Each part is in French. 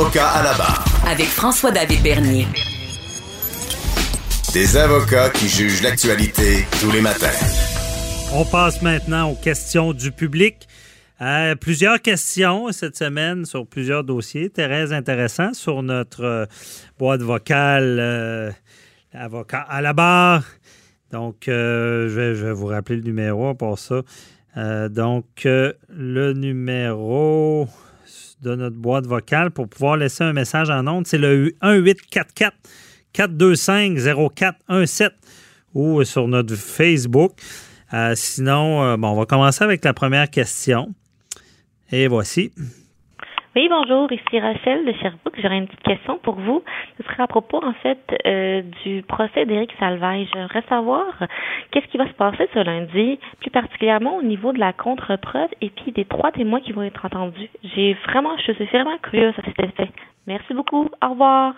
Avocat à la barre. Avec François-David Bernier. Des avocats qui jugent l'actualité tous les matins. On passe maintenant aux questions du public. Euh, plusieurs questions cette semaine sur plusieurs dossiers très intéressants sur notre euh, boîte vocale euh, avocat à la barre. Donc, je vais, je, vais, vous rappeler le numéro pour ça. donc, le numéro de notre boîte vocale pour pouvoir laisser un message en ondes, c'est le 1844 425 0417 ou sur notre Facebook. Euh, sinon, euh, bon, on va commencer avec la première question. Et voici. Oui, bonjour, ici Rachel de Sherbrooke. J'aurais une petite question pour vous. Ce serait à propos, en fait, euh, du procès d'Éric Salvaille. J'aimerais savoir qu'est-ce qui va se passer ce lundi, plus particulièrement au niveau de la contre-preuve et puis des trois témoins qui vont être entendus. J'ai vraiment, je suis vraiment curieuse à cet effet. Merci beaucoup. Au revoir.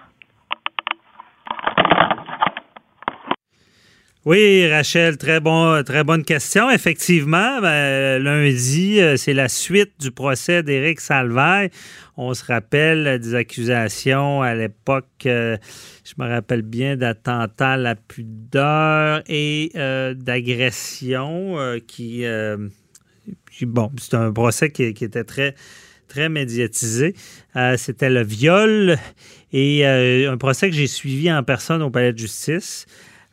Oui, Rachel, très bon, très bonne question. Effectivement, ben, lundi, euh, c'est la suite du procès d'Éric Salvaille. On se rappelle des accusations à l'époque, euh, je me rappelle bien, d'attentat à la pudeur et euh, d'agression qui, bon, c'est un procès qui, était très très médiatisé. C'était le viol et un procès que j'ai suivi en personne au palais de justice.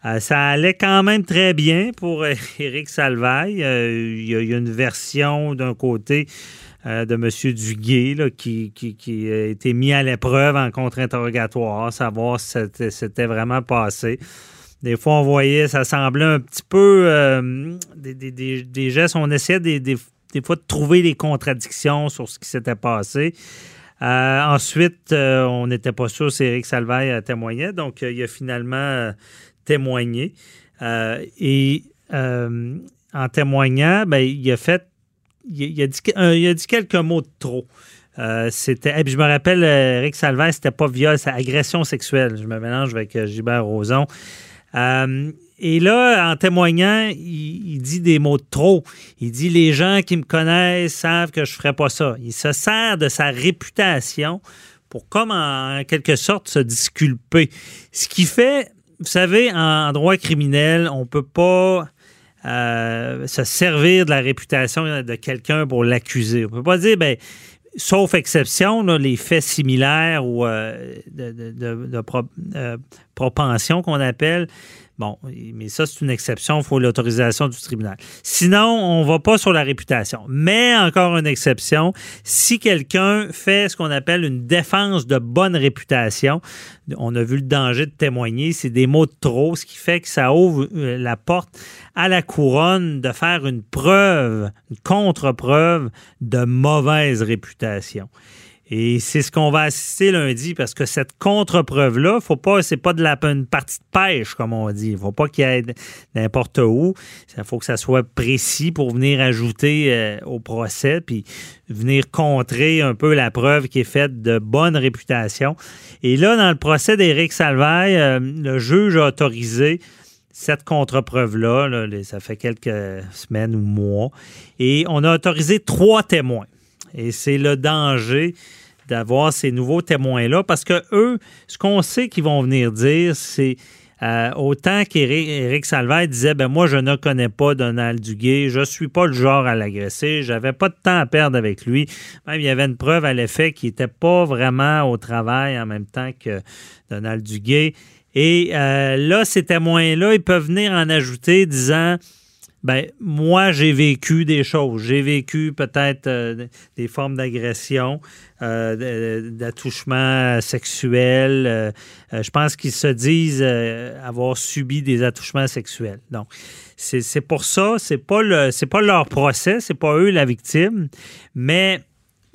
Euh, ça allait quand même très bien pour euh, Éric Salvaille. Euh, il, y a, une version d'un côté de M. Duguay qui, qui, a été mis à l'épreuve en contre-interrogatoire, savoir si c'était vraiment passé. Des fois, on voyait, ça semblait un petit peu des, gestes. On essayait des, fois de trouver des contradictions sur ce qui s'était passé. ensuite, on n'était pas sûr si Éric Salvaille témoignait. Donc, il y a finalement témoigner. Euh, et euh, en témoignant, ben, il a fait. Il, a dit, il, a dit, quelques mots de trop. Euh, c'était. je me rappelle, Eric Salvaire, c'était pas viol, c'est agression sexuelle. Je me mélange avec Gilbert Rozon. et là, en témoignant, il, dit des mots de trop. Il dit les gens qui me connaissent savent que je ferais pas ça. Il se sert de sa réputation pour, comme en quelque sorte, se disculper. Ce qui fait vous savez, en droit criminel, on ne peut pas euh, se servir de la réputation de quelqu'un pour l'accuser. On ne peut pas dire, ben, sauf exception, les faits similaires ou euh, de, euh, propension qu'on appelle, Bon, mais ça, c'est une exception. Il faut l'autorisation du tribunal. Sinon, on ne va pas sur la réputation. Mais encore une exception, si quelqu'un fait ce qu'on appelle une défense de bonne réputation, on a vu le danger de témoigner, c'est des mots de trop, ce qui fait que ça ouvre euh, la porte à la couronne de faire une preuve, une contre-preuve de mauvaise réputation. Et c'est ce qu'on va assister lundi parce que cette contre-preuve-là, faut pas, c'est pas de la une partie de pêche, comme on dit. Il faut pas qu'il y ait n'importe où. Il faut que ça soit précis pour venir ajouter euh, au procès, puis venir contrer un peu la preuve qui est faite de bonne réputation. Et là, dans le procès d'Éric Salvaille, euh, le juge a autorisé cette contre-preuve-là, là, ça fait quelques semaines ou mois, et on a autorisé trois témoins. Et c'est le danger d'avoir ces nouveaux témoins-là parce que eux, ce qu'on sait qu'ils vont venir dire, c'est euh, autant qu'Éric Salvaire disait ben moi je ne connais pas Donald Duguay, je suis pas le genre à l'agresser, j'avais pas de temps à perdre avec lui. Même il y avait une preuve à l'effet qu'il n'était pas vraiment au travail en même temps que Donald Duguay. Et euh, là, ces témoins-là, ils peuvent venir en ajouter disant ben moi j'ai vécu des choses. J'ai vécu peut-être euh, des formes d'agression, euh, d'attouchement sexuel. Euh, je pense qu'ils se disent avoir subi des attouchements sexuels. Donc c'est pour ça, c'est pas le c'est pas leur procès, c'est pas eux la victime, mais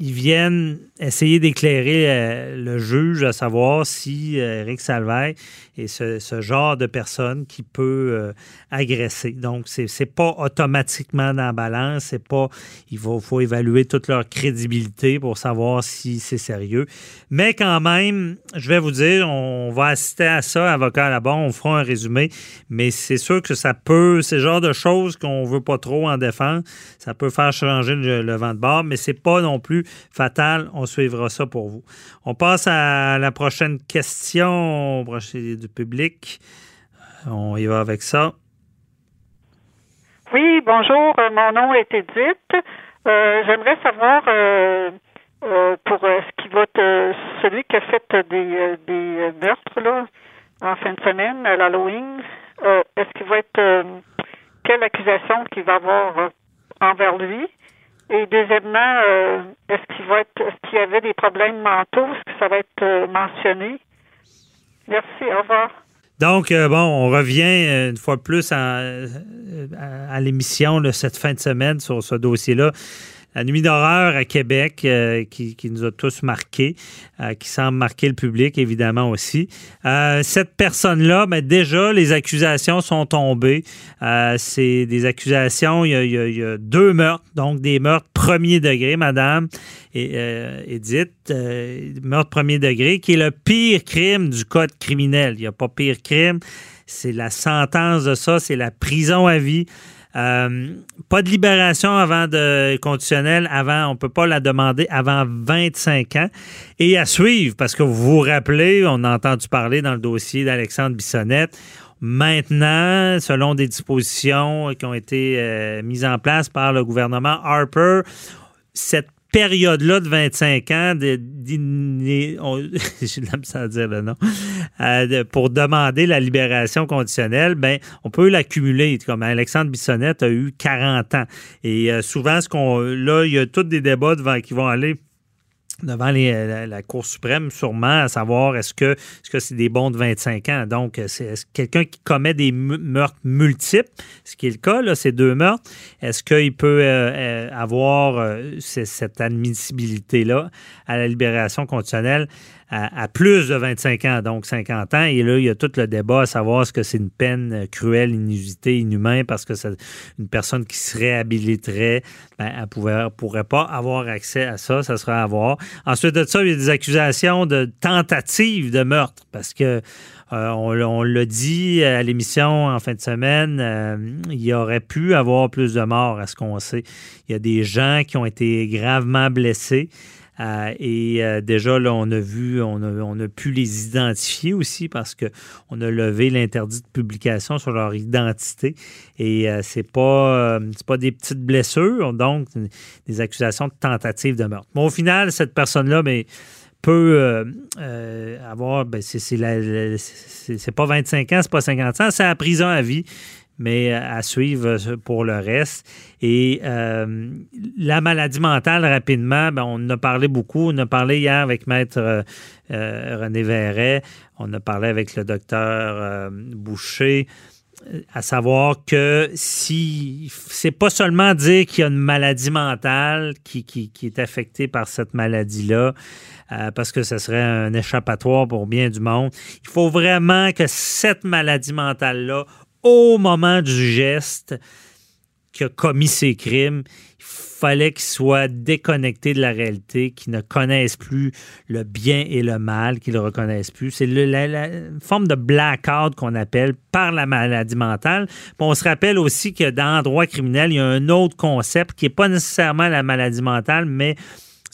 ils viennent essayer d'éclairer euh, le juge à savoir si euh, Eric Salvaire est ce, genre de personne qui peut euh, agresser. Donc, c'est n'est pas automatiquement dans la balance. C'est pas. Il faut, faut, évaluer toute leur crédibilité pour savoir si c'est sérieux. Mais quand même, je vais vous dire, on va assister à ça, avocat là-bas, on fera un résumé. Mais c'est sûr que ça peut, c'est le genre de choses qu'on veut pas trop en défense. Ça peut faire changer le, vent de bord, mais c'est pas non plus fatal. On suivra ça pour vous. On passe à la prochaine question du public. On y va avec ça. Oui, bonjour. Euh, mon nom est Edith. Euh, j'aimerais savoir euh, pour ce qui va être celui qui a fait des, des meurtres là, en fin de semaine à l'Halloween. Est-ce qu'il va être quelle accusation qu'il va avoir envers lui? Et deuxièmement, euh, est-ce qu'il va être, est-ce qu'il y avait des problèmes mentaux? Est-ce que ça va être euh, mentionné? Merci, au revoir. Donc, euh, bon, on revient une fois de plus à, à l'émission cette fin de semaine sur ce dossier-là. La nuit d'horreur à Québec, euh, qui, nous a tous marqués, euh, qui semble marquer le public, évidemment aussi. Euh, cette personne-là, ben, déjà, les accusations sont tombées. c'est des accusations, il y, a, deux meurtres, donc des meurtres premier degré, madame et, Edith, meurtre premier degré, qui est le pire crime du code criminel. Il n'y a pas pire crime. C'est la sentence de ça, c'est la prison à vie. Euh, pas de libération avant de conditionnel, avant, on peut pas la demander avant 25 ans. Et à suivre, parce que vous vous rappelez, on a entendu parler dans le dossier d'Alexandre Bissonnette. Maintenant, selon des dispositions qui ont été euh, mises en place par le gouvernement Harper, cette période-là de 25 ans, de, j'ai dire le nom, euh, pour demander la libération conditionnelle, ben, on peut l'accumuler. Comme Alexandre Bissonnette a eu 40 ans. Et euh, souvent, ce qu'on, là, il y a tous des débats devant, qui vont aller devant euh, la, Cour suprême, sûrement, à savoir est-ce que c'est -ce c'est des bons de 25 ans? Donc, c'est quelqu'un qui commet des meurtres multiples, ce qui est le cas, là, ces deux meurtres, est-ce qu'il peut euh, euh, avoir cette admissibilité-là à la libération conditionnelle? À, plus de 25 ans, donc 50 ans. Et là, il y a tout le débat à savoir est-ce que c'est une peine cruelle, inusitée, inhumaine, parce que c'est une personne qui se réhabiliterait, ben, elle ne pourrait pas avoir accès à ça, ça serait à voir. Ensuite de ça, il y a des accusations de tentative de meurtre, parce que euh, on, l'a dit à l'émission en fin de semaine, euh, il y aurait pu avoir plus de morts, à ce qu'on sait. Il y a des gens qui ont été gravement blessés. Euh, et euh, déjà, là, on a vu, on a, pu les identifier aussi parce qu'on a levé l'interdit de publication sur leur identité. Et euh, c'est pas, pas des petites blessures, donc des accusations de tentative de meurtre. Au final, cette personne-là, mais ben, peut avoir, ben c'est pas 25 ans, c'est pas 50 ans, c'est la prison à vie mais à suivre pour le reste. Et euh, la maladie mentale, rapidement, ben, on en a parlé beaucoup. On a parlé hier avec Maître euh, euh, René Verret. On a parlé avec le docteur Boucher à savoir que si c'est pas seulement dire qu'il y a une maladie mentale qui, qui, est affectée par cette maladie-là, parce que ce serait un échappatoire pour bien du monde. Il faut vraiment que cette maladie mentale-là au moment du geste qui a commis ces crimes, il fallait qu'il soit déconnecté de la réalité, qu'il ne connaisse plus le bien et le mal, qu'il ne reconnaisse plus. C'est la, forme de blackout qu'on appelle par la maladie mentale. on se rappelle aussi que dans le droit criminel, il y a un autre concept qui n'est pas nécessairement la maladie mentale, mais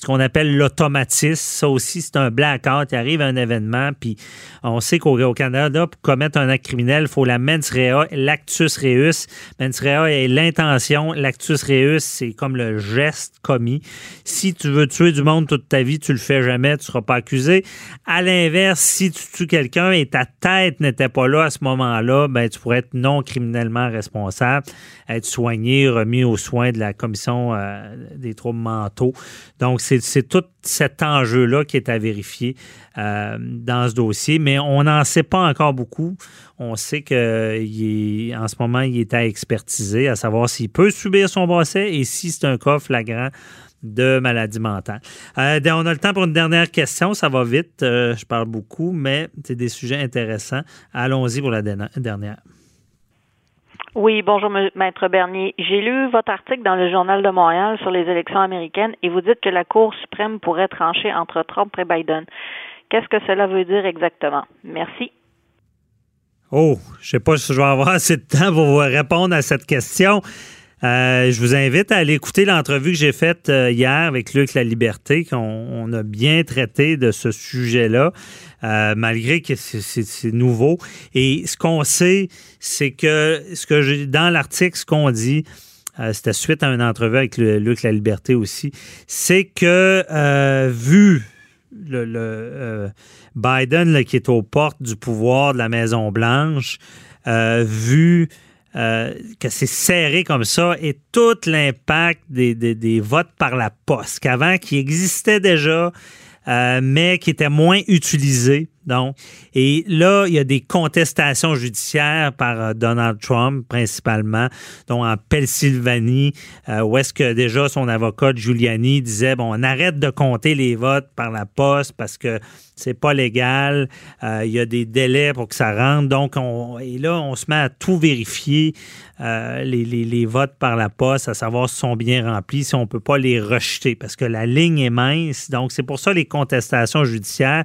ce qu'on appelle l'automatisme. Ça aussi, c'est un blackout. Il arrive un événement, puis on sait qu'au Canada, pour commettre un acte criminel, il faut la mens rea, l'actus reus. Mens rea est l'intention, l'actus reus, c'est comme le geste commis. Si tu veux tuer du monde toute ta vie, tu le fais jamais, tu ne seras pas accusé. À l'inverse, si tu tues quelqu'un et ta tête n'était pas là à ce moment-là, ben, tu pourrais être non criminellement responsable, être soigné, remis aux soins de la commission euh, des troubles mentaux. Donc, c'est tout cet enjeu-là qui est à vérifier euh, dans ce dossier, mais on n'en sait pas encore beaucoup. On sait qu'en ce moment, il est à expertiser, à savoir s'il peut subir son procès et si c'est un cas flagrant de maladie mentale. Euh, on a le temps pour une dernière question. Ça va vite. Euh, je parle beaucoup, mais c'est des sujets intéressants. Allons-y pour la dernière. Oui, bonjour, Maître Bernier. J'ai lu votre article dans le Journal de Montréal sur les élections américaines et vous dites que la Cour suprême pourrait trancher entre Trump et Biden. Qu'est-ce que cela veut dire exactement? Merci. Oh, je sais pas si je vais avoir assez de temps pour vous répondre à cette question. Euh, je vous invite à aller écouter l'entrevue que j'ai faite euh, hier avec Luc La Liberté, qu'on a bien traité de ce sujet-là, euh, malgré que c'est nouveau. Et ce qu'on sait, c'est que ce que j'ai dans l'article, ce qu'on dit, c'était suite à une entrevue avec Luc La Liberté aussi, c'est que vu le, Biden qui est aux portes du pouvoir de la Maison Blanche, vu euh, que c'est serré comme ça et tout l'impact des, des, votes par la poste, qu'avant, qui existait déjà, euh, mais qui était moins utilisé donc, et là, il y a des contestations judiciaires par euh, Donald Trump, principalement, dont en Pennsylvanie, euh, où est-ce que déjà son avocat Giuliani disait bon, on arrête de compter les votes par la poste parce que c'est pas légal, euh, il y a des délais pour que ça rentre. Donc, on, et là, on se met à tout vérifier, les, votes par la poste, à savoir si sont bien remplis, si on peut pas les rejeter, parce que la ligne est mince. Donc, c'est pour ça les contestations judiciaires.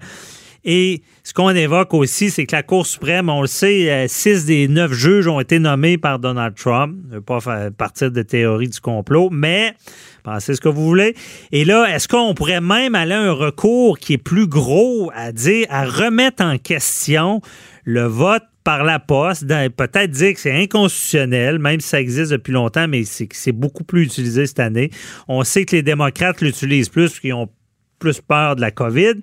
Et ce qu'on évoque aussi, c'est que la Cour suprême, on le sait, euh, six des neuf juges ont été nommés par Donald Trump. Je ne veux pas faire partir de théorie du complot, mais pensez ce que vous voulez. Et là, est-ce qu'on pourrait même aller à un recours qui est plus gros à dire, à remettre en question le vote par la poste, peut-être dire que c'est inconstitutionnel, même si ça existe depuis longtemps, mais c'est beaucoup plus utilisé cette année. On sait que les démocrates l'utilisent plus qu'ils ont plus peur de la COVID,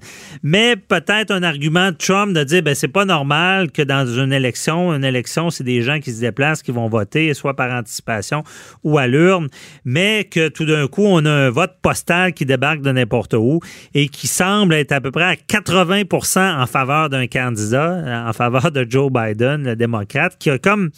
mais peut-être un argument de Trump de dire ben c'est pas normal que dans une élection, une élection c'est des gens qui se déplacent, qui vont voter soit par anticipation ou à l'urne, mais que tout d'un coup on a un vote postal qui débarque de n'importe où et qui semble être à peu près à 80% en faveur d'un candidat, en faveur de Joe Biden, le démocrate, qui a comme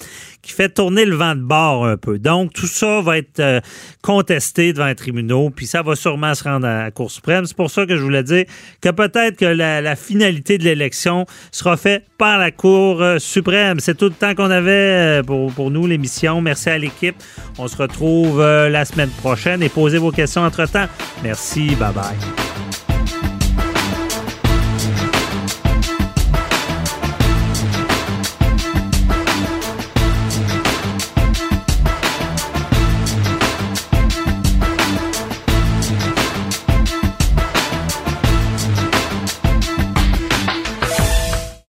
qui fait tourner le vent de bord un peu. Donc tout ça va être euh, contesté devant les tribunaux, puis ça va sûrement se rendre à la Cour suprême. C'est ça que je voulais dire que peut-être que la, finalité de l'élection sera faite par la Cour euh, suprême. C'est tout le temps qu'on avait euh, pour, pour nous, l'émission. Merci à l'équipe. On se retrouve euh, la semaine prochaine et posez vos questions entre-temps. Merci. Bye bye.